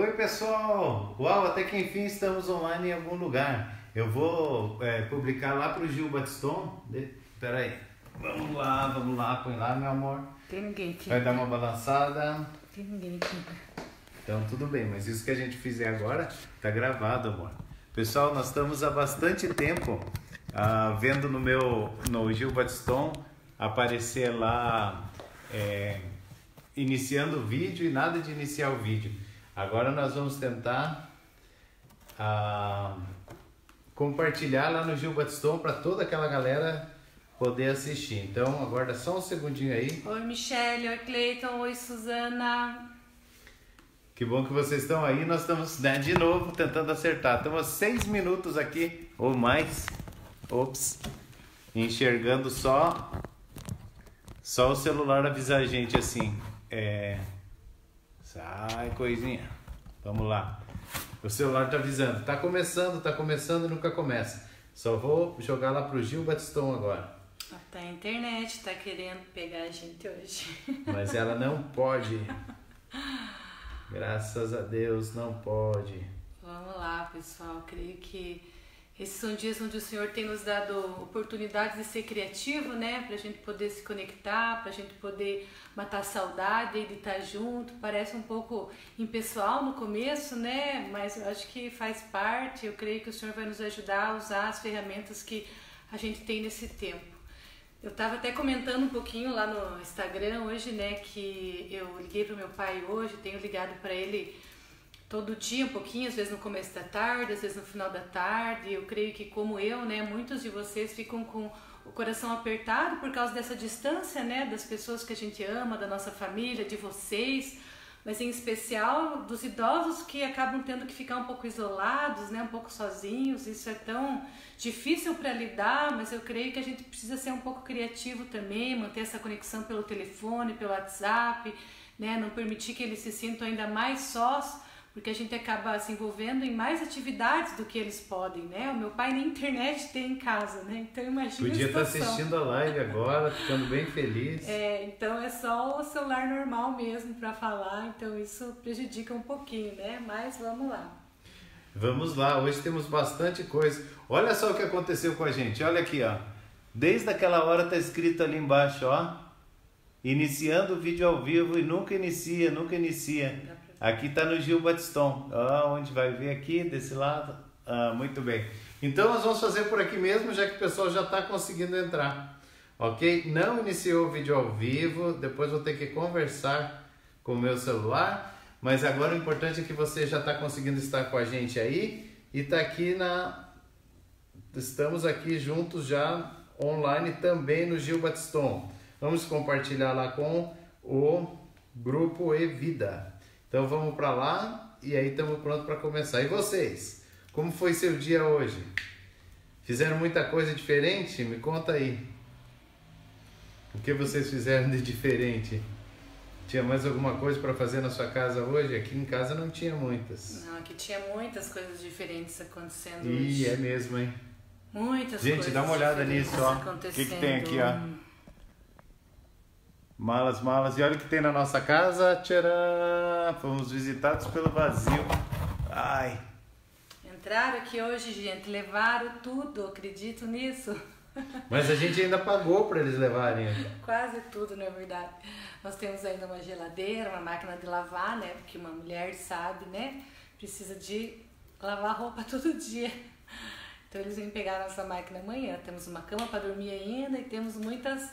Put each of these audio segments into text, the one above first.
Oi pessoal! Uau, até que enfim estamos online em algum lugar. Eu vou é, publicar lá pro Gil Batiston. De... Pera aí. Vamos lá, vamos lá, põe lá meu amor. Tem ninguém aqui. Vai dar uma balançada. Tem ninguém aqui. Então tudo bem, mas isso que a gente fizer agora tá gravado, amor. Pessoal, nós estamos há bastante tempo ah, vendo no meu no Gil Batiston aparecer lá é, iniciando o vídeo e nada de iniciar o vídeo. Agora nós vamos tentar ah, compartilhar lá no Gil Batiston para toda aquela galera poder assistir. Então aguarda só um segundinho aí. Oi, Michelle. Oi, Cleiton. Oi, Suzana. Que bom que vocês estão aí. Nós estamos né, de novo tentando acertar. Estamos seis minutos aqui ou mais. Ops. Enxergando só. Só o celular avisa a gente assim. É. Sai, coisinha. Vamos lá. O celular tá avisando. Tá começando, tá começando, nunca começa. Só vou jogar lá pro Gil Batistão agora. Até a internet tá querendo pegar a gente hoje. Mas ela não pode. Graças a Deus não pode. Vamos lá, pessoal. Creio que esses são dias onde o Senhor tem nos dado oportunidades de ser criativo, né? Pra gente poder se conectar, pra gente poder matar a saudade de estar junto. Parece um pouco impessoal no começo, né? Mas eu acho que faz parte. Eu creio que o Senhor vai nos ajudar a usar as ferramentas que a gente tem nesse tempo. Eu estava até comentando um pouquinho lá no Instagram hoje, né, que eu liguei para meu pai hoje, tenho ligado para ele todo dia um pouquinho, às vezes no começo da tarde, às vezes no final da tarde. Eu creio que como eu, né, muitos de vocês ficam com o coração apertado por causa dessa distância, né, das pessoas que a gente ama, da nossa família, de vocês mas em especial dos idosos que acabam tendo que ficar um pouco isolados, né, um pouco sozinhos. Isso é tão difícil para lidar, mas eu creio que a gente precisa ser um pouco criativo também, manter essa conexão pelo telefone, pelo WhatsApp, né, não permitir que eles se sintam ainda mais sós porque a gente acaba se envolvendo em mais atividades do que eles podem, né? O meu pai nem internet tem em casa, né? Então imagina Podia estar tá assistindo a live agora, ficando bem feliz. É, então é só o celular normal mesmo para falar, então isso prejudica um pouquinho, né? Mas vamos lá. Vamos lá, hoje temos bastante coisa. Olha só o que aconteceu com a gente, olha aqui, ó. Desde aquela hora tá escrito ali embaixo, ó. Iniciando o vídeo ao vivo e nunca inicia, nunca inicia. Aqui está no Gil Batiston. Ah, onde vai ver aqui, desse lado. Ah, muito bem. Então nós vamos fazer por aqui mesmo, já que o pessoal já está conseguindo entrar. Ok? Não iniciou o vídeo ao vivo, depois vou ter que conversar com o meu celular. Mas agora o importante é que você já está conseguindo estar com a gente aí e está aqui na. Estamos aqui juntos já online também no Gil Batiston. Vamos compartilhar lá com o grupo E Vida. Então vamos para lá e aí estamos prontos para começar. E vocês? Como foi seu dia hoje? Fizeram muita coisa diferente? Me conta aí. O que vocês fizeram de diferente? Tinha mais alguma coisa para fazer na sua casa hoje? Aqui em casa não tinha muitas. Não, aqui tinha muitas coisas diferentes acontecendo Ih, hoje. é mesmo, hein? Muitas Gente, coisas. Gente, dá uma olhada nisso, ó. O que, que tem aqui, ó? Malas, malas. E olha o que tem na nossa casa. Tcharam! Fomos visitados pelo vazio. Ai. Entraram aqui hoje, gente. Levaram tudo. Acredito nisso. Mas a gente ainda pagou para eles levarem. Quase tudo, na verdade. Nós temos ainda uma geladeira, uma máquina de lavar, né? Porque uma mulher sabe, né? Precisa de lavar roupa todo dia. Então eles vêm pegar a nossa máquina amanhã. Temos uma cama para dormir ainda e temos muitas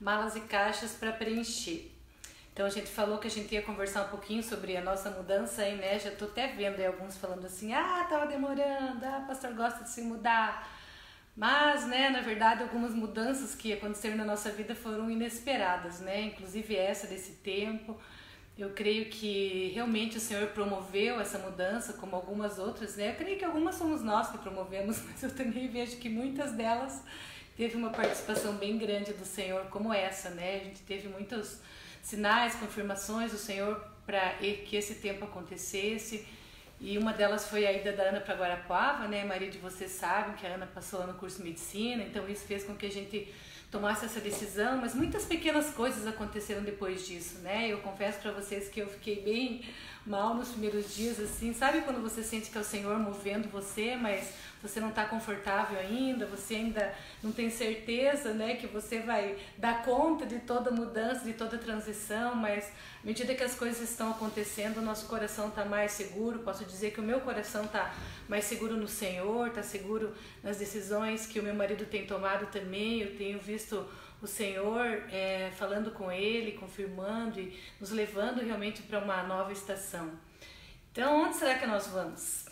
malas e caixas para preencher. Então a gente falou que a gente ia conversar um pouquinho sobre a nossa mudança aí, né? Já tô até vendo aí alguns falando assim: "Ah, tava demorando. Ah, pastor gosta de se mudar". Mas, né, na verdade, algumas mudanças que aconteceram na nossa vida foram inesperadas, né? Inclusive essa desse tempo. Eu creio que realmente o Senhor promoveu essa mudança, como algumas outras, né? Eu creio que algumas somos nós que promovemos, mas eu também vejo que muitas delas teve uma participação bem grande do Senhor como essa, né? A gente teve muitos sinais, confirmações do Senhor para que esse tempo acontecesse. E uma delas foi a ida da Ana para Guarapuava, né? A maioria de vocês sabem que a Ana passou lá no curso de medicina, então isso fez com que a gente tomasse essa decisão, mas muitas pequenas coisas aconteceram depois disso, né? Eu confesso para vocês que eu fiquei bem mal nos primeiros dias, assim, sabe quando você sente que é o Senhor movendo você, mas você não está confortável ainda, você ainda não tem certeza, né, que você vai dar conta de toda mudança, de toda transição, mas à medida que as coisas estão acontecendo, o nosso coração está mais seguro. Posso dizer que o meu coração está mais seguro no Senhor, está seguro nas decisões que o meu marido tem tomado também. Eu tenho visto o Senhor é, falando com ele, confirmando e nos levando realmente para uma nova estação. Então, onde será que nós vamos?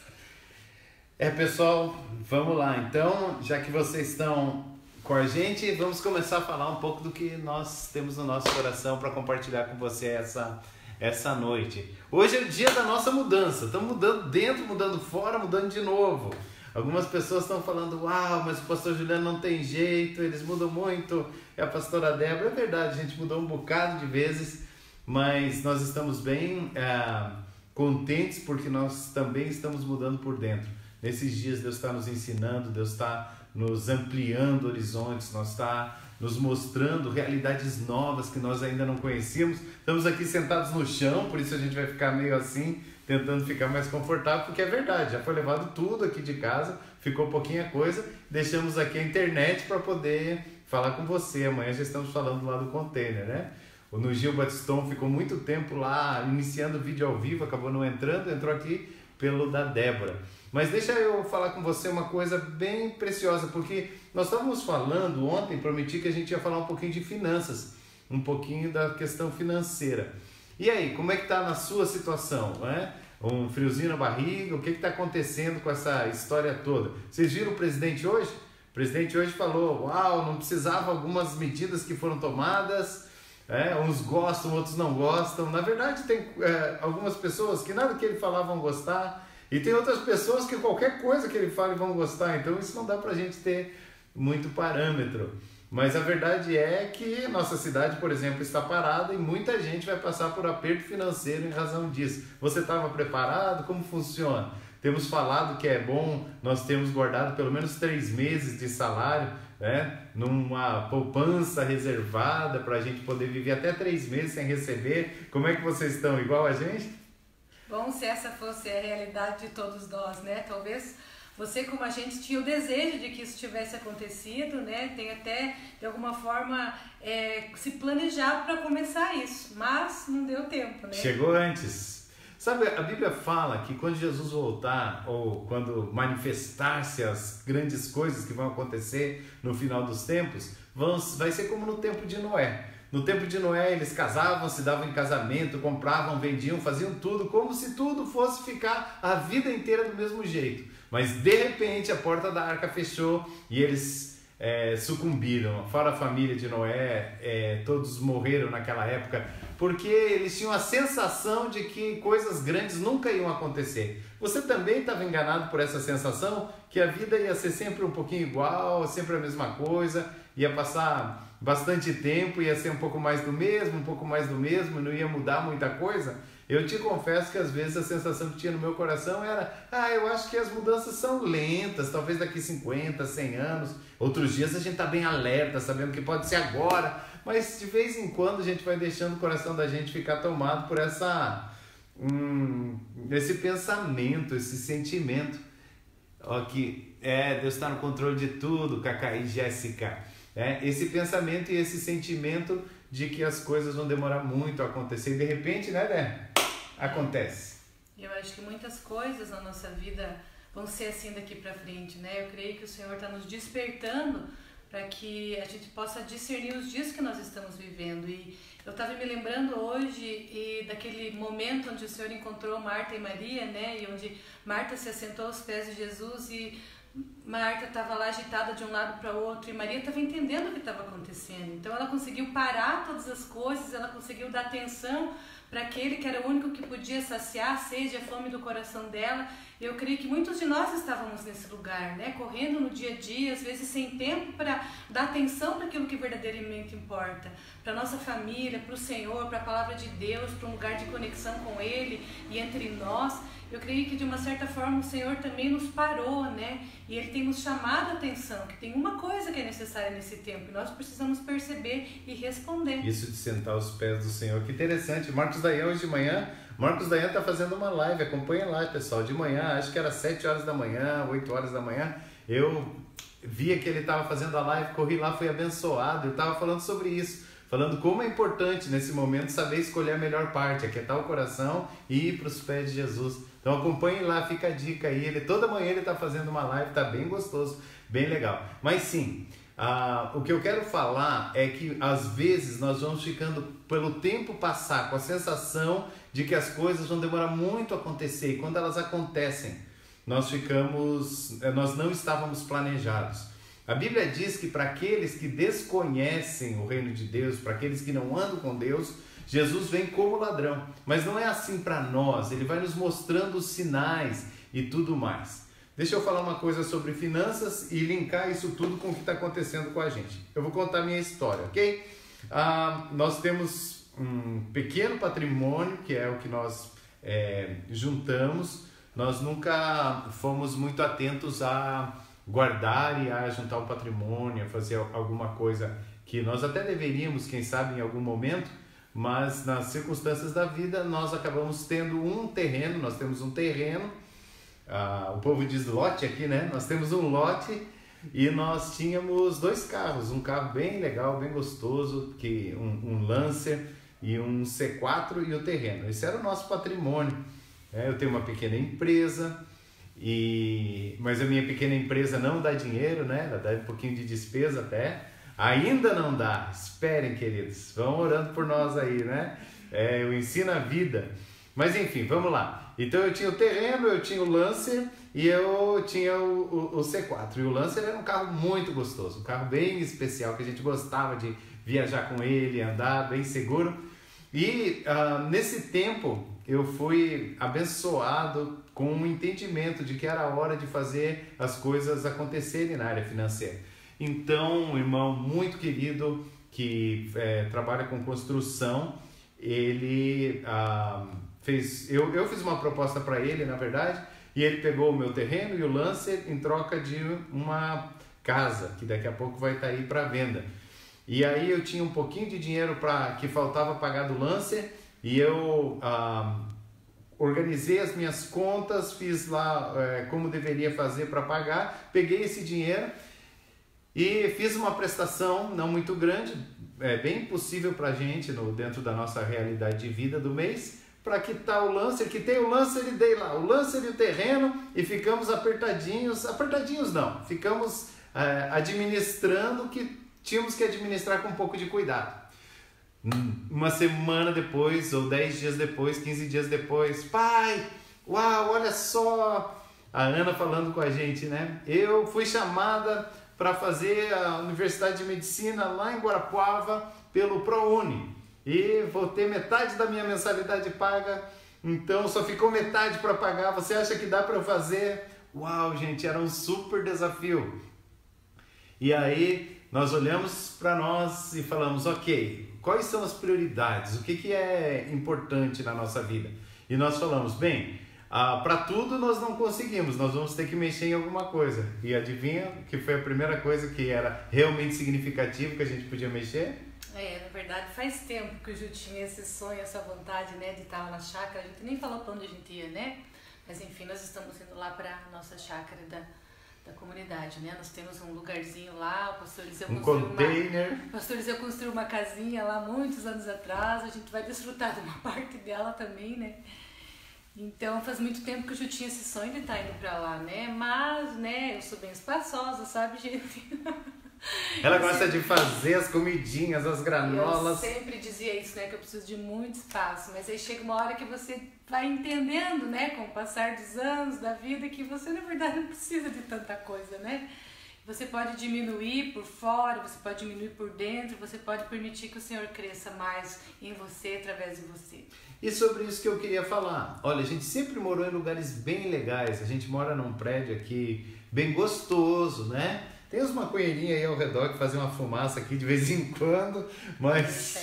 É, pessoal, vamos lá. Então, já que vocês estão com a gente, vamos começar a falar um pouco do que nós temos no nosso coração para compartilhar com você essa essa noite. Hoje é o dia da nossa mudança. Estamos mudando dentro, mudando fora, mudando de novo. Algumas pessoas estão falando, uau, mas o pastor Juliano não tem jeito, eles mudam muito. É a pastora Débora. É verdade, a gente mudou um bocado de vezes, mas nós estamos bem é, contentes porque nós também estamos mudando por dentro. Nesses dias Deus está nos ensinando, Deus está nos ampliando horizontes, nós está nos mostrando realidades novas que nós ainda não conhecíamos. Estamos aqui sentados no chão, por isso a gente vai ficar meio assim, tentando ficar mais confortável, porque é verdade, já foi levado tudo aqui de casa, ficou pouquinha coisa, deixamos aqui a internet para poder falar com você. Amanhã já estamos falando lá do container, né? O no Gil Batiston ficou muito tempo lá iniciando o vídeo ao vivo, acabou não entrando, entrou aqui pelo da Débora. Mas deixa eu falar com você uma coisa bem preciosa, porque nós estávamos falando ontem, prometi que a gente ia falar um pouquinho de finanças, um pouquinho da questão financeira. E aí, como é que está na sua situação? Né? Um friozinho na barriga? O que está acontecendo com essa história toda? Vocês viram o presidente hoje? Presidente hoje falou: Uau, não precisava algumas medidas que foram tomadas. É, uns gostam, outros não gostam. Na verdade, tem é, algumas pessoas que nada que ele falava vão gostar, e tem outras pessoas que qualquer coisa que ele fale vão gostar. Então, isso não dá para a gente ter muito parâmetro. Mas a verdade é que nossa cidade, por exemplo, está parada e muita gente vai passar por aperto financeiro em razão disso. Você estava preparado? Como funciona? Temos falado que é bom nós temos guardado pelo menos três meses de salário, né? numa poupança reservada para a gente poder viver até três meses sem receber. Como é que vocês estão? Igual a gente? Bom, se essa fosse a realidade de todos nós, né? Talvez você, como a gente, tinha o desejo de que isso tivesse acontecido, né? Tem até, de alguma forma, é, se planejado para começar isso, mas não deu tempo, né? Chegou antes. Sabe, a Bíblia fala que quando Jesus voltar, ou quando manifestar-se as grandes coisas que vão acontecer no final dos tempos, vão, vai ser como no tempo de Noé. No tempo de Noé, eles casavam, se davam em casamento, compravam, vendiam, faziam tudo, como se tudo fosse ficar a vida inteira do mesmo jeito. Mas de repente a porta da arca fechou e eles é, sucumbiram. Fora a família de Noé, é, todos morreram naquela época, porque eles tinham a sensação de que coisas grandes nunca iam acontecer. Você também estava enganado por essa sensação que a vida ia ser sempre um pouquinho igual, sempre a mesma coisa, ia passar bastante tempo, ia ser um pouco mais do mesmo, um pouco mais do mesmo, não ia mudar muita coisa. Eu te confesso que às vezes a sensação que tinha no meu coração era: ah, eu acho que as mudanças são lentas, talvez daqui 50, 100 anos. Outros dias a gente está bem alerta, sabendo que pode ser agora, mas de vez em quando a gente vai deixando o coração da gente ficar tomado por essa hum, esse pensamento, esse sentimento. Ó, que é, Deus está no controle de tudo, Cacá e Jéssica. É, esse pensamento e esse sentimento de que as coisas vão demorar muito a acontecer e de repente, né, né? Acontece. Eu acho que muitas coisas na nossa vida vão ser assim daqui para frente, né? Eu creio que o Senhor está nos despertando para que a gente possa discernir os dias que nós estamos vivendo. E eu estava me lembrando hoje e daquele momento onde o Senhor encontrou Marta e Maria, né? E onde Marta se assentou aos pés de Jesus e Marta estava lá agitada de um lado para outro e Maria estava entendendo o que estava acontecendo. Então ela conseguiu parar todas as coisas, ela conseguiu dar atenção para aquele que era o único que podia saciar a sede e a fome do coração dela. Eu creio que muitos de nós estávamos nesse lugar, né? Correndo no dia a dia, às vezes sem tempo para dar atenção para aquilo que verdadeiramente importa, para nossa família, para o Senhor, para a palavra de Deus, para um lugar de conexão com Ele e entre nós eu creio que de uma certa forma o Senhor também nos parou, né? E Ele tem nos chamado a atenção, que tem uma coisa que é necessária nesse tempo, e nós precisamos perceber e responder. Isso de sentar aos pés do Senhor, que interessante. Marcos Dayan hoje de manhã, Marcos Dayan está fazendo uma live, acompanha lá, pessoal, de manhã, acho que era 7 horas da manhã, 8 horas da manhã, eu via que ele estava fazendo a live, corri lá, fui abençoado, eu estava falando sobre isso falando como é importante nesse momento saber escolher a melhor parte, aquietar o coração e ir para os pés de Jesus. Então acompanhe lá, fica a dica aí. Ele, toda manhã ele está fazendo uma live, tá bem gostoso, bem legal. Mas sim, ah, o que eu quero falar é que às vezes nós vamos ficando pelo tempo passar com a sensação de que as coisas vão demorar muito a acontecer e quando elas acontecem, nós ficamos, eh, nós não estávamos planejados. A Bíblia diz que para aqueles que desconhecem o reino de Deus, para aqueles que não andam com Deus, Jesus vem como ladrão, mas não é assim para nós, ele vai nos mostrando os sinais e tudo mais. Deixa eu falar uma coisa sobre finanças e linkar isso tudo com o que está acontecendo com a gente. Eu vou contar minha história, ok? Ah, nós temos um pequeno patrimônio, que é o que nós é, juntamos. Nós nunca fomos muito atentos a guardar e a juntar o patrimônio, a fazer alguma coisa que nós até deveríamos, quem sabe, em algum momento, mas nas circunstâncias da vida nós acabamos tendo um terreno, nós temos um terreno, ah, o povo diz lote aqui, né? Nós temos um lote e nós tínhamos dois carros, um carro bem legal, bem gostoso, que um, um Lancer e um C4 e o terreno. Esse era o nosso patrimônio. É, eu tenho uma pequena empresa, e mas a minha pequena empresa não dá dinheiro, né? Ela dá um pouquinho de despesa até. Ainda não dá. Esperem, queridos. Vão orando por nós aí, né? É, eu ensino a vida. Mas enfim, vamos lá. Então eu tinha o terreno, eu tinha o Lancer e eu tinha o, o, o, C4. E o Lancer era um carro muito gostoso, um carro bem especial que a gente gostava de viajar com ele, andar bem seguro. E uh, nesse tempo eu fui abençoado com um entendimento de que era hora de fazer as coisas acontecerem na área financeira. Então, um irmão muito querido que é, trabalha com construção, ele ah, fez. Eu, eu fiz uma proposta para ele, na verdade, e ele pegou o meu terreno e o Lancer em troca de uma casa, que daqui a pouco vai estar tá aí para venda. E aí eu tinha um pouquinho de dinheiro para que faltava pagar do Lancer e eu ah, organizei as minhas contas, fiz lá é, como deveria fazer para pagar, peguei esse dinheiro e fiz uma prestação não muito grande, é bem possível para a gente no, dentro da nossa realidade de vida do mês, para quitar o Lancer, que tem o Lancer e dei lá, o Lancer e o terreno e ficamos apertadinhos, apertadinhos não, ficamos é, administrando que tínhamos que administrar com um pouco de cuidado. Hum, uma semana depois, ou dez dias depois, quinze dias depois, pai, uau, olha só, a Ana falando com a gente, né? Eu fui chamada para fazer a Universidade de Medicina lá em Guarapuava pelo ProUni. E vou ter metade da minha mensalidade paga, então só ficou metade para pagar. Você acha que dá para fazer? Uau, gente, era um super desafio. E aí nós olhamos para nós e falamos: ok, quais são as prioridades? O que, que é importante na nossa vida? E nós falamos: bem, ah, para tudo nós não conseguimos, nós vamos ter que mexer em alguma coisa. E adivinha que foi a primeira coisa que era realmente significativa que a gente podia mexer? É, na verdade faz tempo que o Ju tinha esse sonho, essa vontade né, de estar na chácara. A gente nem falou para onde a gente ia, né? Mas enfim, nós estamos indo lá para a nossa chácara da, da comunidade, né? Nós temos um lugarzinho lá, o pastor Eliseu um construiu container. uma, o pastor Eliseu construiu uma casinha lá muitos anos atrás. A gente vai desfrutar de uma parte dela também, né? Então faz muito tempo que eu já tinha esse sonho de estar indo pra lá, né? Mas, né, eu sou bem espaçosa, sabe, gente? Ela gosta de fazer as comidinhas, as granolas. Eu sempre dizia isso, né? Que eu preciso de muito espaço. Mas aí chega uma hora que você vai entendendo, né? Com o passar dos anos, da vida, que você na verdade não precisa de tanta coisa, né? Você pode diminuir por fora, você pode diminuir por dentro, você pode permitir que o Senhor cresça mais em você, através de você. E sobre isso que eu queria falar. Olha, a gente sempre morou em lugares bem legais. A gente mora num prédio aqui bem gostoso, né? Tem uns maconheirinhos aí ao redor que fazem uma fumaça aqui de vez em quando, mas.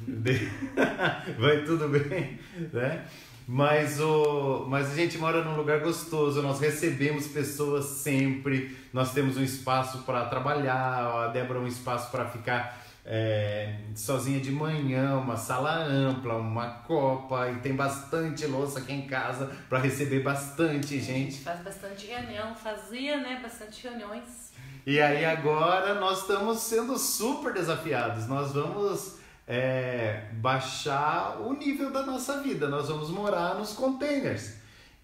Vai tudo bem, né? Mas, o, mas a gente mora num lugar gostoso, nós recebemos pessoas sempre, nós temos um espaço para trabalhar, a Débora um espaço para ficar é, sozinha de manhã, uma sala ampla, uma copa e tem bastante louça aqui em casa para receber bastante gente. A gente faz bastante reunião, fazia né, bastante reuniões. E aí agora nós estamos sendo super desafiados, nós vamos é, baixar o nível da nossa vida. Nós vamos morar nos containers.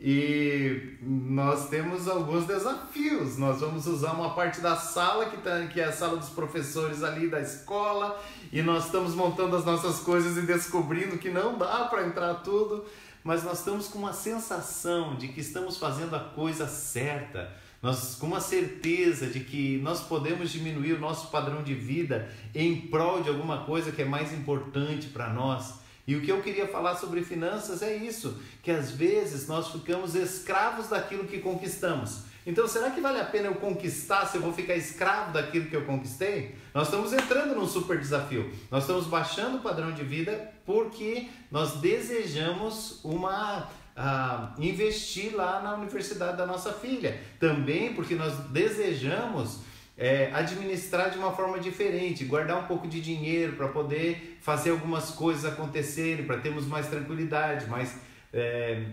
E nós temos alguns desafios. Nós vamos usar uma parte da sala que, tá, que é a sala dos professores ali da escola, e nós estamos montando as nossas coisas e descobrindo que não dá para entrar tudo, mas nós estamos com uma sensação de que estamos fazendo a coisa certa nós com uma certeza de que nós podemos diminuir o nosso padrão de vida em prol de alguma coisa que é mais importante para nós. E o que eu queria falar sobre finanças é isso, que às vezes nós ficamos escravos daquilo que conquistamos. Então, será que vale a pena eu conquistar se eu vou ficar escravo daquilo que eu conquistei? Nós estamos entrando num super desafio. Nós estamos baixando o padrão de vida porque nós desejamos uma a investir lá na universidade da nossa filha. Também porque nós desejamos é, administrar de uma forma diferente, guardar um pouco de dinheiro para poder fazer algumas coisas acontecerem, para termos mais tranquilidade, mais é,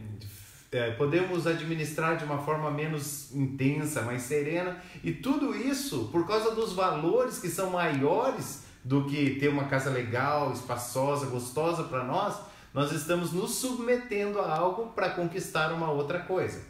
é, podemos administrar de uma forma menos intensa, mais serena, e tudo isso por causa dos valores que são maiores do que ter uma casa legal, espaçosa, gostosa para nós nós estamos nos submetendo a algo para conquistar uma outra coisa.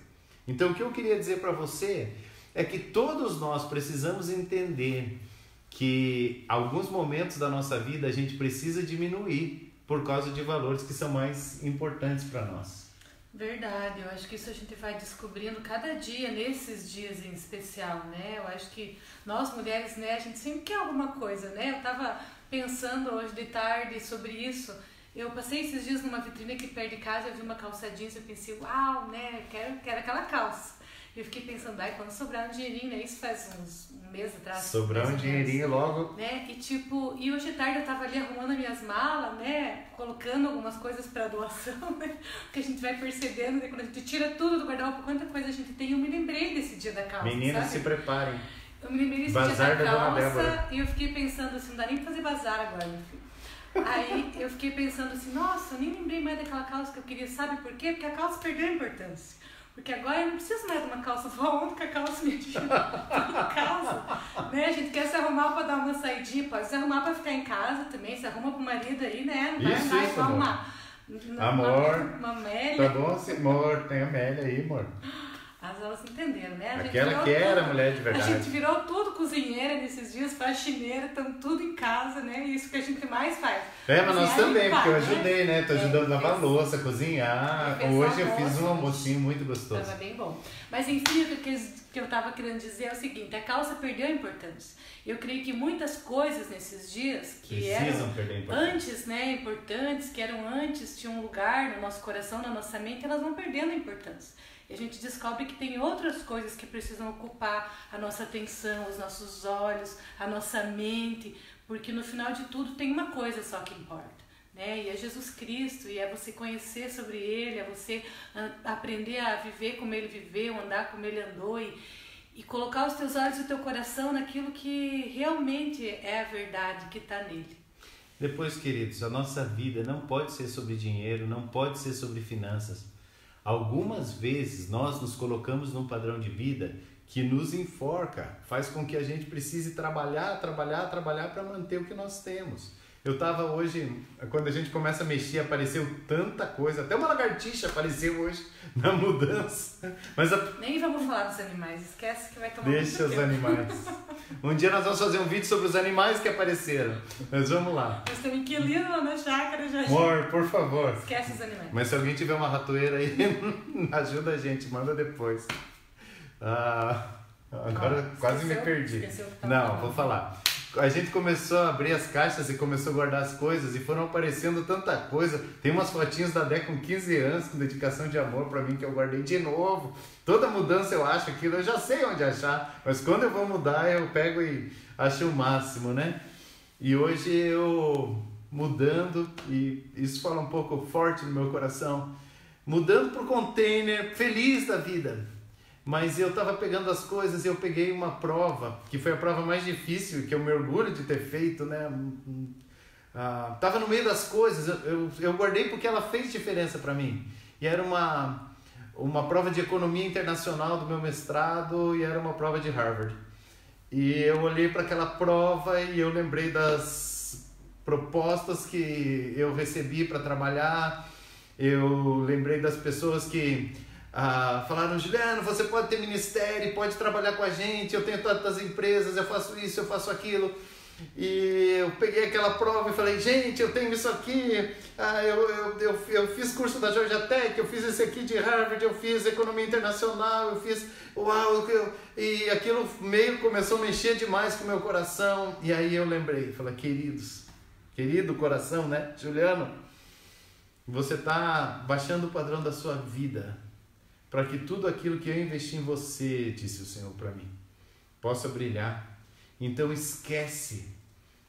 Então, o que eu queria dizer para você é que todos nós precisamos entender que alguns momentos da nossa vida a gente precisa diminuir por causa de valores que são mais importantes para nós. Verdade, eu acho que isso a gente vai descobrindo cada dia, nesses dias em especial, né? Eu acho que nós mulheres, né, a gente sempre quer alguma coisa, né? Eu tava pensando hoje de tarde sobre isso eu passei esses dias numa vitrine aqui perto de casa, eu vi uma calça jeans, eu pensei, uau, né, quero, quero aquela calça. E eu fiquei pensando, ai, quando sobrar um dinheirinho, né, isso faz uns um mês atrás. Sobrar um dinheirinho logo. Né, e tipo, e hoje tarde eu tava ali arrumando as minhas malas, né, colocando algumas coisas para doação, né, que a gente vai percebendo, né, quando a gente tira tudo do guarda-roupa, quanta coisa a gente tem, eu me lembrei desse dia da calça, Meninas, se preparem. Eu me lembrei desse bazar dia da, da calça e eu fiquei pensando assim, não dá nem pra fazer bazar agora, meu filho. Aí eu fiquei pensando assim, nossa, nem lembrei mais daquela calça que eu queria, sabe por quê? Porque a calça perdeu a importância. Porque agora eu não preciso mais de uma calça só onde que a calça me calça. Né? A gente quer se arrumar para dar uma saidinha, pode se arrumar para ficar em casa também, se arruma pro marido aí, né? Não vai isso, isso, arrumar. Amor. Uma, uma Tá bom, amor, tem Amélia aí, amor. Mas elas entenderam, né? A Aquela que era tudo, mulher de verdade. A gente virou tudo cozinheira nesses dias, faxineira, estamos tudo em casa, né? Isso que a gente mais faz. É, mas nós também, porque eu ajudei, né? Tô é, ajudando a lavar louça, cozinhar. Hoje eu fiz um almocinho muito gostoso. Tava bem bom. Mas enfim, o que, que eu tava querendo dizer é o seguinte, a calça perdeu a importância. Eu creio que muitas coisas nesses dias que Precisam eram antes, né, importantes, que eram antes, tinham um lugar no nosso coração, na nossa mente, elas vão perdendo a importância. E a gente descobre que tem outras coisas que precisam ocupar a nossa atenção, os nossos olhos, a nossa mente, porque no final de tudo tem uma coisa só que importa. Né? E é Jesus Cristo, e é você conhecer sobre Ele, é você aprender a viver como Ele viveu, andar como Ele andou e, e colocar os teus olhos e o teu coração naquilo que realmente é a verdade que está nele. Depois, queridos, a nossa vida não pode ser sobre dinheiro, não pode ser sobre finanças. Algumas vezes nós nos colocamos num padrão de vida que nos enforca, faz com que a gente precise trabalhar, trabalhar, trabalhar para manter o que nós temos. Eu estava hoje, quando a gente começa a mexer, apareceu tanta coisa, até uma lagartixa apareceu hoje na mudança. Mas a... Nem vamos falar dos animais, esquece que vai tomar Deixa os tempo. animais. Um dia nós vamos fazer um vídeo sobre os animais que apareceram. Mas vamos lá. Nós temos inquilino lá na chácara já. Amor, por favor. Esquece os animais. Mas se alguém tiver uma ratoeira aí, ajuda a gente, manda depois. Ah, Agora ah, quase me perdi. Não, vou falar. A gente começou a abrir as caixas e começou a guardar as coisas e foram aparecendo tanta coisa. Tem umas fotinhas da Dé com 15 anos, com dedicação de amor para mim, que eu guardei de novo. Toda mudança eu acho aquilo, eu já sei onde achar, mas quando eu vou mudar eu pego e acho o máximo, né? E hoje eu mudando, e isso fala um pouco forte no meu coração, mudando para o container, feliz da vida mas eu estava pegando as coisas e eu peguei uma prova, que foi a prova mais difícil, que eu me orgulho de ter feito, né? Ah, tava no meio das coisas, eu, eu, eu guardei porque ela fez diferença para mim. E era uma, uma prova de economia internacional do meu mestrado e era uma prova de Harvard. E eu olhei para aquela prova e eu lembrei das propostas que eu recebi para trabalhar. Eu lembrei das pessoas que ah, falaram, Juliano, você pode ter ministério, pode trabalhar com a gente, eu tenho tantas empresas, eu faço isso, eu faço aquilo. E eu peguei aquela prova e falei, gente, eu tenho isso aqui, ah, eu, eu, eu, eu fiz curso da Georgia Tech, eu fiz esse aqui de Harvard, eu fiz economia internacional, eu fiz, uau, eu, e aquilo meio começou a mexer demais com o meu coração. E aí eu lembrei, falei, queridos, querido coração, né, Juliano, você está baixando o padrão da sua vida para que tudo aquilo que eu investi em você, disse o Senhor para mim, possa brilhar. Então esquece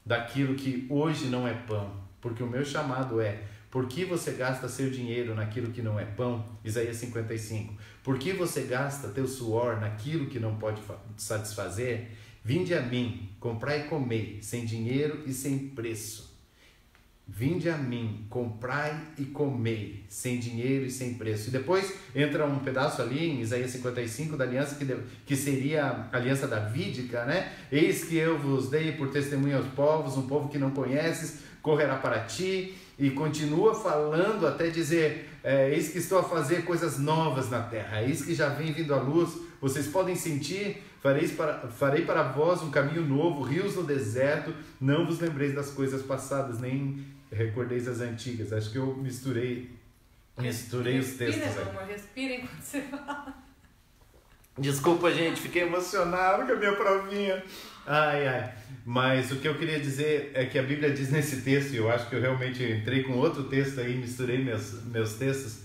daquilo que hoje não é pão, porque o meu chamado é: por que você gasta seu dinheiro naquilo que não é pão? Isaías 55. Por que você gasta teu suor naquilo que não pode satisfazer? Vinde a mim, comprai e comei, sem dinheiro e sem preço Vinde a mim, comprai e comei, sem dinheiro e sem preço. E depois entra um pedaço ali em Isaías 55 da aliança que, que seria a aliança davídica, né? Eis que eu vos dei por testemunho aos povos, um povo que não conheces, correrá para ti. E continua falando até dizer: é, Eis que estou a fazer coisas novas na terra, eis que já vem vindo a luz. Vocês podem sentir, farei para, farei para vós um caminho novo, rios no deserto. Não vos lembreis das coisas passadas, nem recordeis as antigas. Acho que eu misturei, misturei os textos. Respira, amor, respira enquanto você fala. Desculpa, gente, fiquei emocionado com a minha provinha. Ai, ai. Mas o que eu queria dizer é que a Bíblia diz nesse texto, e eu acho que eu realmente entrei com outro texto aí, misturei meus, meus textos.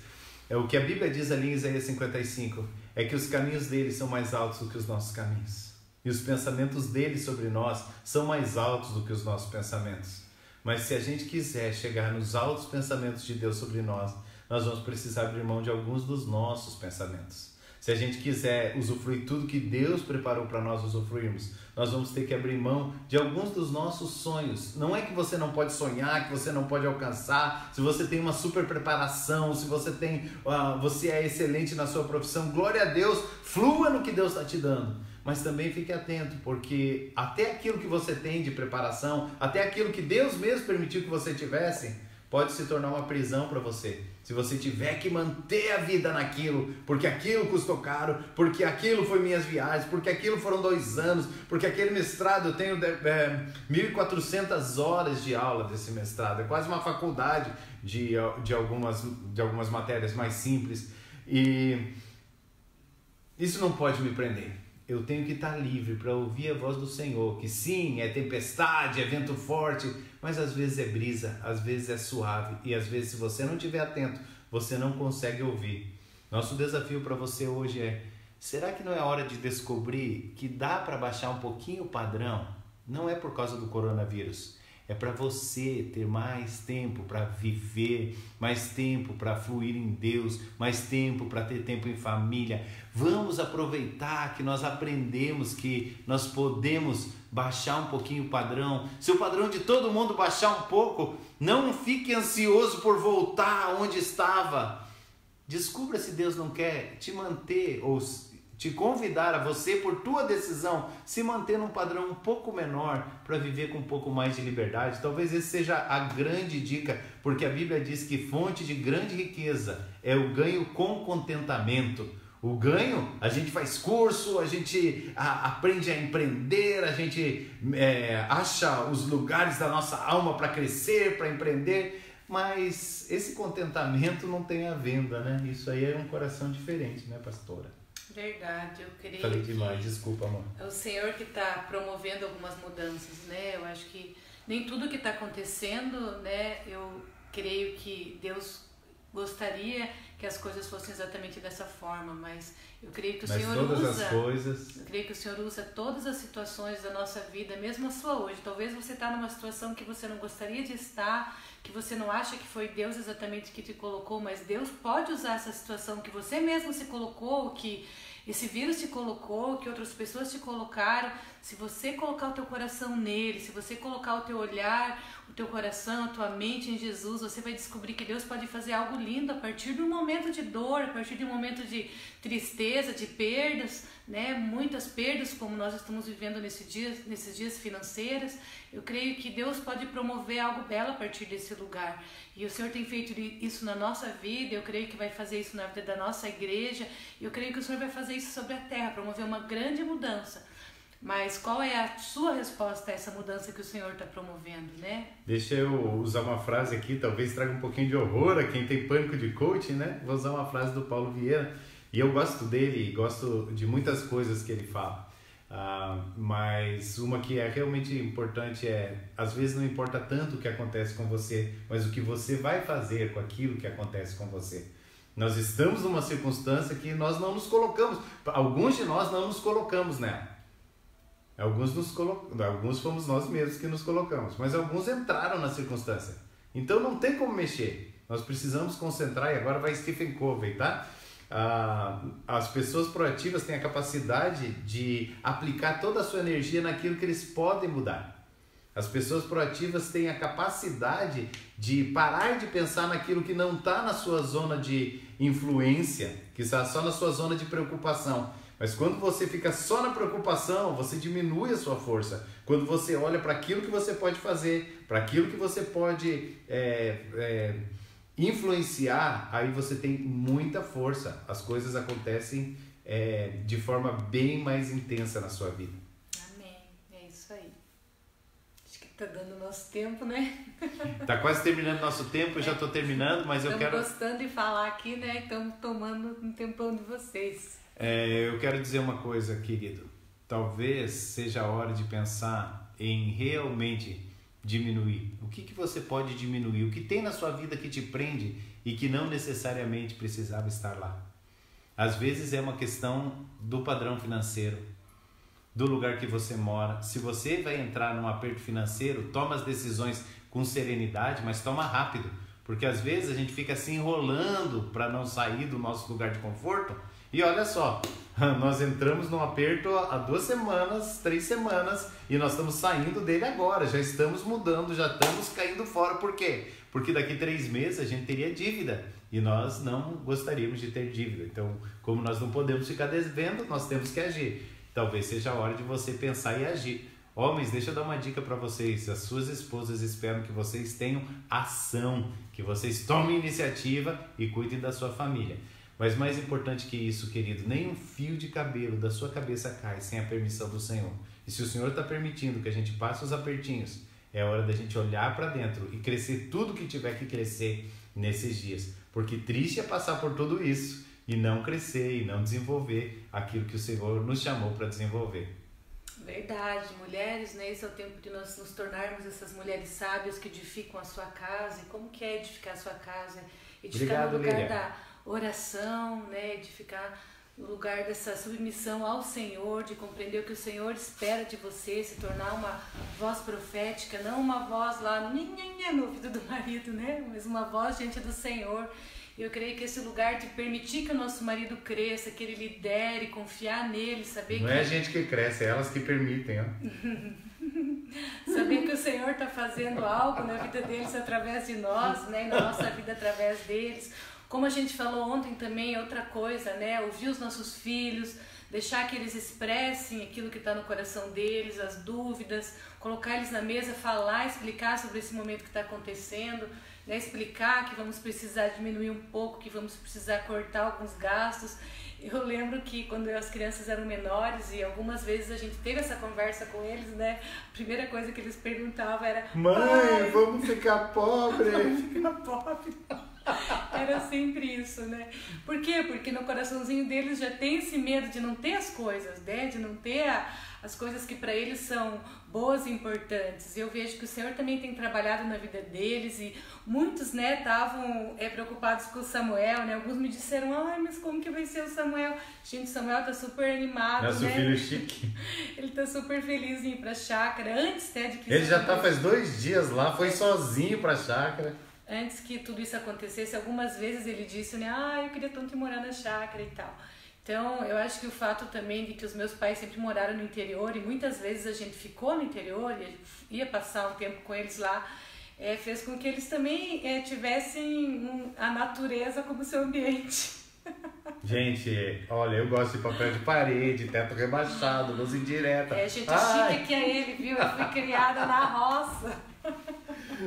É o que a Bíblia diz ali em Isaías 55, é que os caminhos dele são mais altos do que os nossos caminhos. E os pensamentos dele sobre nós são mais altos do que os nossos pensamentos. Mas se a gente quiser chegar nos altos pensamentos de Deus sobre nós, nós vamos precisar abrir mão de alguns dos nossos pensamentos. Se a gente quiser usufruir tudo que Deus preparou para nós usufruirmos, nós vamos ter que abrir mão de alguns dos nossos sonhos. Não é que você não pode sonhar, que você não pode alcançar, se você tem uma super preparação, se você tem, uh, você é excelente na sua profissão, glória a Deus, flua no que Deus está te dando mas também fique atento, porque até aquilo que você tem de preparação, até aquilo que Deus mesmo permitiu que você tivesse, pode se tornar uma prisão para você. Se você tiver que manter a vida naquilo, porque aquilo custou caro, porque aquilo foi minhas viagens, porque aquilo foram dois anos, porque aquele mestrado eu tenho é, 1.400 horas de aula desse mestrado, é quase uma faculdade de, de, algumas, de algumas matérias mais simples. E isso não pode me prender eu tenho que estar livre para ouvir a voz do Senhor, que sim, é tempestade, é vento forte, mas às vezes é brisa, às vezes é suave e às vezes se você não estiver atento, você não consegue ouvir. Nosso desafio para você hoje é: será que não é hora de descobrir que dá para baixar um pouquinho o padrão? Não é por causa do coronavírus, é para você ter mais tempo para viver, mais tempo para fluir em Deus, mais tempo para ter tempo em família. Vamos aproveitar que nós aprendemos que nós podemos baixar um pouquinho o padrão. Se o padrão de todo mundo baixar um pouco, não fique ansioso por voltar onde estava. Descubra se Deus não quer te manter ou te convidar a você, por tua decisão, se manter num padrão um pouco menor para viver com um pouco mais de liberdade. Talvez esse seja a grande dica, porque a Bíblia diz que fonte de grande riqueza é o ganho com contentamento. O ganho, a gente faz curso, a gente a, aprende a empreender, a gente é, acha os lugares da nossa alma para crescer, para empreender, mas esse contentamento não tem a venda, né? Isso aí é um coração diferente, né, pastora? Verdade, eu creio. Falei demais, desculpa, amor. É o Senhor que está promovendo algumas mudanças, né? Eu acho que nem tudo que está acontecendo, né? Eu creio que Deus gostaria que as coisas fossem exatamente dessa forma, mas eu creio que o mas Senhor todas usa. As coisas... Eu creio que o Senhor usa todas as situações da nossa vida, mesmo a sua hoje. Talvez você está numa situação que você não gostaria de estar, que você não acha que foi Deus exatamente que te colocou, mas Deus pode usar essa situação que você mesmo se colocou, que esse vírus te colocou, que outras pessoas te colocaram, se você colocar o teu coração nele, se você colocar o teu olhar, o teu coração, a tua mente em Jesus, você vai descobrir que Deus pode fazer algo lindo a partir de um momento de dor, a partir de um momento de tristeza, de perdas, né? Muitas perdas como nós estamos vivendo nesse dia, nesses dias financeiros. Eu creio que Deus pode promover algo belo a partir desse lugar. E o Senhor tem feito isso na nossa vida, eu creio que vai fazer isso na vida da nossa igreja, eu creio que o Senhor vai fazer isso sobre a terra, promover uma grande mudança. Mas qual é a sua resposta a essa mudança que o Senhor está promovendo, né? Deixa eu usar uma frase aqui, talvez traga um pouquinho de horror a quem tem pânico de coaching, né? Vou usar uma frase do Paulo Vieira, e eu gosto dele, gosto de muitas coisas que ele fala. Uh, mas uma que é realmente importante é, às vezes não importa tanto o que acontece com você, mas o que você vai fazer com aquilo que acontece com você. Nós estamos numa circunstância que nós não nos colocamos, alguns de nós não nos colocamos nela. Alguns, nos colo... alguns fomos nós mesmos que nos colocamos, mas alguns entraram na circunstância. Então não tem como mexer. Nós precisamos concentrar, e agora vai Stephen Covey, tá? Ah, as pessoas proativas têm a capacidade de aplicar toda a sua energia naquilo que eles podem mudar. As pessoas proativas têm a capacidade de parar de pensar naquilo que não está na sua zona de influência, que está só na sua zona de preocupação. Mas quando você fica só na preocupação, você diminui a sua força. Quando você olha para aquilo que você pode fazer, para aquilo que você pode é, é, influenciar, aí você tem muita força. As coisas acontecem é, de forma bem mais intensa na sua vida. Amém. É isso aí. Acho que tá dando nosso tempo, né? Tá quase terminando nosso tempo, eu já tô terminando, mas eu quero. Estamos gostando de falar aqui, né? Estamos tomando um tempão de vocês. É, eu quero dizer uma coisa, querido. Talvez seja a hora de pensar em realmente diminuir? O que, que você pode diminuir? O que tem na sua vida que te prende e que não necessariamente precisava estar lá? Às vezes é uma questão do padrão financeiro, do lugar que você mora. Se você vai entrar num aperto financeiro, toma as decisões com serenidade, mas toma rápido, porque às vezes a gente fica se enrolando para não sair do nosso lugar de conforto. E olha só, nós entramos num aperto há duas semanas, três semanas, e nós estamos saindo dele agora, já estamos mudando, já estamos caindo fora. Por quê? Porque daqui três meses a gente teria dívida e nós não gostaríamos de ter dívida. Então, como nós não podemos ficar devendo, nós temos que agir. Talvez seja a hora de você pensar e agir. Homens, deixa eu dar uma dica para vocês. As suas esposas esperam que vocês tenham ação, que vocês tomem iniciativa e cuidem da sua família. Mas mais importante que isso, querido, nem um fio de cabelo da sua cabeça cai sem a permissão do Senhor. E se o Senhor está permitindo que a gente passe os apertinhos, é hora da gente olhar para dentro e crescer tudo que tiver que crescer nesses dias. Porque triste é passar por tudo isso e não crescer e não desenvolver aquilo que o Senhor nos chamou para desenvolver. Verdade, mulheres, né? Esse é o tempo de nós nos tornarmos essas mulheres sábias que edificam a sua casa. E como que é edificar a sua casa? Edificar Obrigado, no lugar Lília. da oração, né? De ficar no lugar dessa submissão ao Senhor, de compreender o que o Senhor espera de você, se tornar uma voz profética, não uma voz lá no ouvido do marido, né? Mas uma voz diante do Senhor. Eu creio que esse lugar de permitir que o nosso marido cresça, que ele lidere, confiar nele, saber Não que é a gente que cresce, é elas que permitem, ó. Saber que o Senhor está fazendo algo na vida deles através de nós, né? E na nossa vida através deles. Como a gente falou ontem também, é outra coisa, né? Ouvir os nossos filhos, deixar que eles expressem aquilo que está no coração deles, as dúvidas, colocar eles na mesa, falar, explicar sobre esse momento que está acontecendo, né? explicar que vamos precisar diminuir um pouco, que vamos precisar cortar alguns gastos. Eu lembro que quando as crianças eram menores e algumas vezes a gente teve essa conversa com eles, né? A primeira coisa que eles perguntavam era: Mãe, "Pai, vamos ficar pobre. ficar pobre. Era sempre isso, né? Por quê? Porque no coraçãozinho deles já tem esse medo de não ter as coisas, né? De não ter a, as coisas que para eles são boas e importantes. Eu vejo que o Senhor também tem trabalhado na vida deles e muitos, né, estavam é, preocupados com o Samuel, né? Alguns me disseram, ai, mas como que vai ser o Samuel? Gente, o Samuel tá super animado, Nosso né? filho chique. Ele tá super feliz em ir pra chácara, antes até de que Ele já tá faz dois dias lá, foi sozinho pra chácara. Antes que tudo isso acontecesse, algumas vezes ele disse, né, ah, eu queria tanto ir morar na chácara e tal. Então, eu acho que o fato também de que os meus pais sempre moraram no interior e muitas vezes a gente ficou no interior e ia passar um tempo com eles lá, eh, fez com que eles também eh, tivessem um- a natureza como seu ambiente. Gente, olha, eu gosto de papel de parede, teto rebaixado, luz indireta. É, gente, Ai, chique que é ele, viu? Eu fui criada na roça.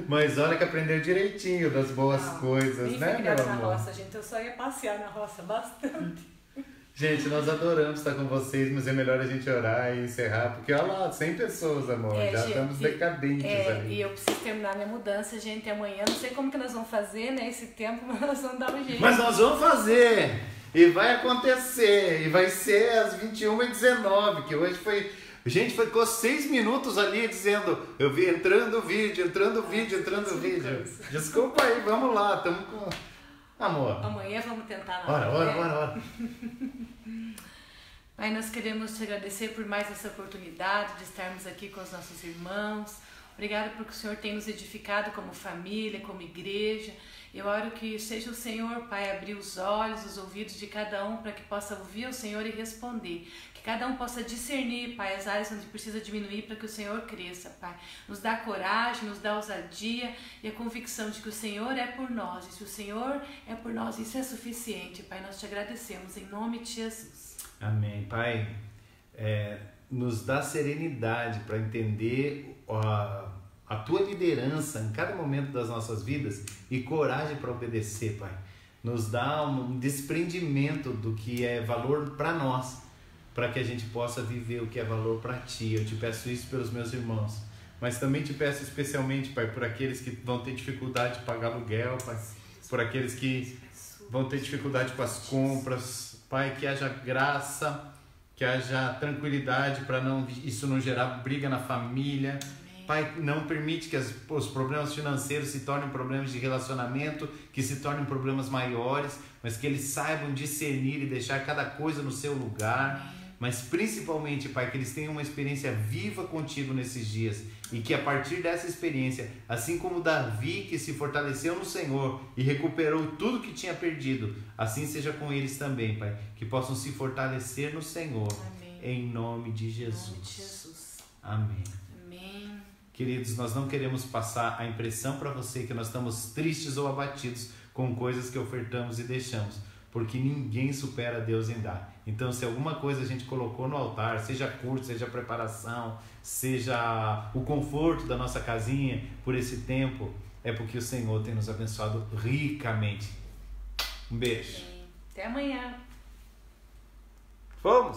Mas olha que aprendeu direitinho das boas Não, coisas, né, meu na amor? roça, gente. Eu só ia passear na roça bastante. Gente, nós adoramos estar com vocês, mas é melhor a gente orar e encerrar, porque olha lá, 100 pessoas, amor, É, já gente, estamos decadentes É, ali. e eu preciso terminar minha mudança, gente, amanhã. Não sei como que nós vamos fazer, né, esse tempo, mas nós vamos dar um jeito. Mas nós vamos fazer! E vai acontecer! E vai ser às 21h19, que hoje foi. Gente, ficou seis minutos ali dizendo, eu vi entrando o vídeo, entrando o vídeo, entrando o vídeo. Desculpa aí, vamos lá, estamos com. Amor. Amanhã vamos tentar na Ora, hora, ora, né? ora, ora. Pai, nós queremos te agradecer por mais essa oportunidade de estarmos aqui com os nossos irmãos. Obrigada porque o Senhor tem nos edificado como família, como igreja. Eu oro que seja o Senhor, Pai, abrir os olhos, os ouvidos de cada um para que possa ouvir o Senhor e responder. Que cada um possa discernir, Pai, as áreas onde precisa diminuir para que o Senhor cresça, Pai. Nos dá coragem, nos dá ousadia e a convicção de que o Senhor é por nós. E se o Senhor é por nós, isso é suficiente, Pai. Nós te agradecemos em nome de Jesus. Amém. Pai, é, nos dá serenidade para entender a, a tua liderança em cada momento das nossas vidas e coragem para obedecer, Pai. Nos dá um desprendimento do que é valor para nós, para que a gente possa viver o que é valor para ti. Eu te peço isso pelos meus irmãos. Mas também te peço especialmente, Pai, por aqueles que vão ter dificuldade de pagar aluguel, Pai, por aqueles que vão ter dificuldade com as compras. Pai, que haja graça, que haja tranquilidade para não isso não gerar briga na família. Pai, não permite que as, os problemas financeiros se tornem problemas de relacionamento, que se tornem problemas maiores, mas que eles saibam discernir e deixar cada coisa no seu lugar. Mas principalmente, Pai, que eles tenham uma experiência viva contigo nesses dias e que a partir dessa experiência, assim como Davi que se fortaleceu no Senhor e recuperou tudo que tinha perdido, assim seja com eles também, Pai, que possam se fortalecer no Senhor, Amém. em nome de Em nome de Jesus. Jesus. Amém. Amém. Queridos, nós não queremos passar a impressão para você que nós estamos tristes ou abatidos com coisas que ofertamos e deixamos, porque ninguém supera Deus em dar. Então, se alguma coisa a gente colocou no altar, seja curso, seja preparação, seja o conforto da nossa casinha por esse tempo, é porque o Senhor tem nos abençoado ricamente. Um beijo. Até amanhã. Vamos!